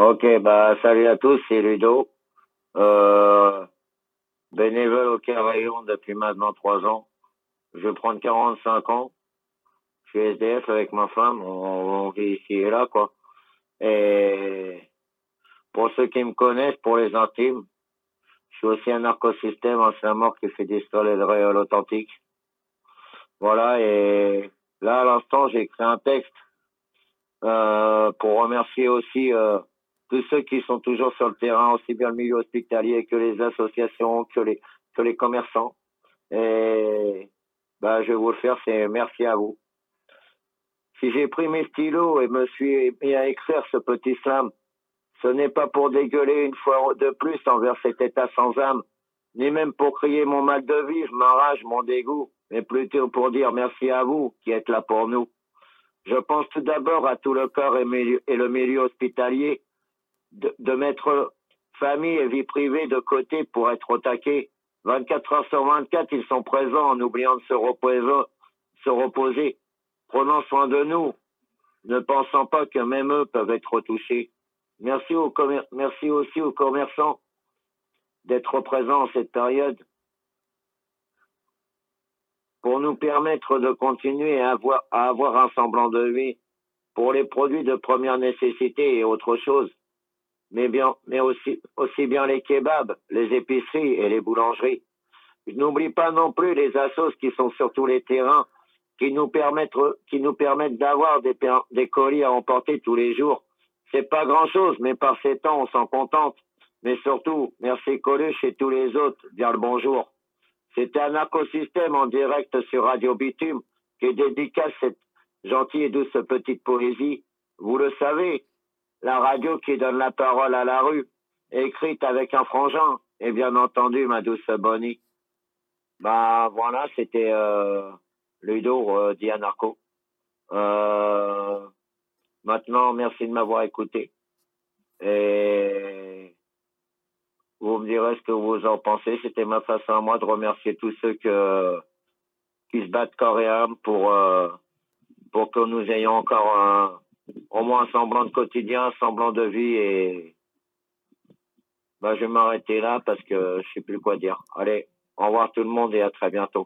Ok, bah salut à tous, c'est Ludo. Euh, bénévole au Rayon depuis maintenant trois ans. Je vais prendre 45 ans. Je suis SDF avec ma femme. On, vit ici et là, quoi. Et pour ceux qui me connaissent, pour les intimes, je suis aussi un narcosystème, un mort qui fait des et de réel authentique. Voilà, et là, à l'instant, j'ai écrit un texte euh, pour remercier aussi euh, tous ceux qui sont toujours sur le terrain, aussi bien le milieu hospitalier que les associations, que les que les commerçants. Et bah, je vais vous le faire, c'est merci à vous. Si j'ai pris mes stylos et me suis mis à écrire ce petit slam, ce n'est pas pour dégueuler une fois de plus envers cet état sans âme, ni même pour crier mon mal de vivre, ma rage, mon dégoût, mais plutôt pour dire merci à vous qui êtes là pour nous. Je pense tout d'abord à tout le corps et, le milieu hospitalier, de, mettre famille et vie privée de côté pour être au taquet. 24 heures sur 24, ils sont présents en oubliant de se reposer, se reposer, prenant soin de nous, ne pensant pas que même eux peuvent être touchés. Merci, merci aussi aux commerçants d'être présents en cette période pour nous permettre de continuer à avoir, à avoir un semblant de vie pour les produits de première nécessité et autre chose, mais bien, mais aussi, aussi bien les kebabs, les épiceries et les boulangeries. Je n'oublie pas non plus les assos qui sont sur tous les terrains, qui nous permettent, qui nous permettent d'avoir des, des colis à emporter tous les jours c'est pas grand chose, mais par ces temps, on s'en contente. Mais surtout, merci Coluche et tous les autres, bien le bonjour. C'était un écosystème en direct sur Radio Bitume qui dédicace cette gentille et douce petite poésie. Vous le savez, la radio qui donne la parole à la rue, écrite avec un frangin, et bien entendu, ma douce Bonnie. Bah voilà, c'était euh, Ludo euh, Dianarco. Euh, Maintenant, merci de m'avoir écouté. Et vous me direz ce que vous en pensez. C'était ma façon à moi de remercier tous ceux qui se battent corps et âme pour, euh, pour que nous ayons encore un, au moins un semblant de quotidien, un semblant de vie et, ben, je vais m'arrêter là parce que je sais plus quoi dire. Allez, au revoir tout le monde et à très bientôt.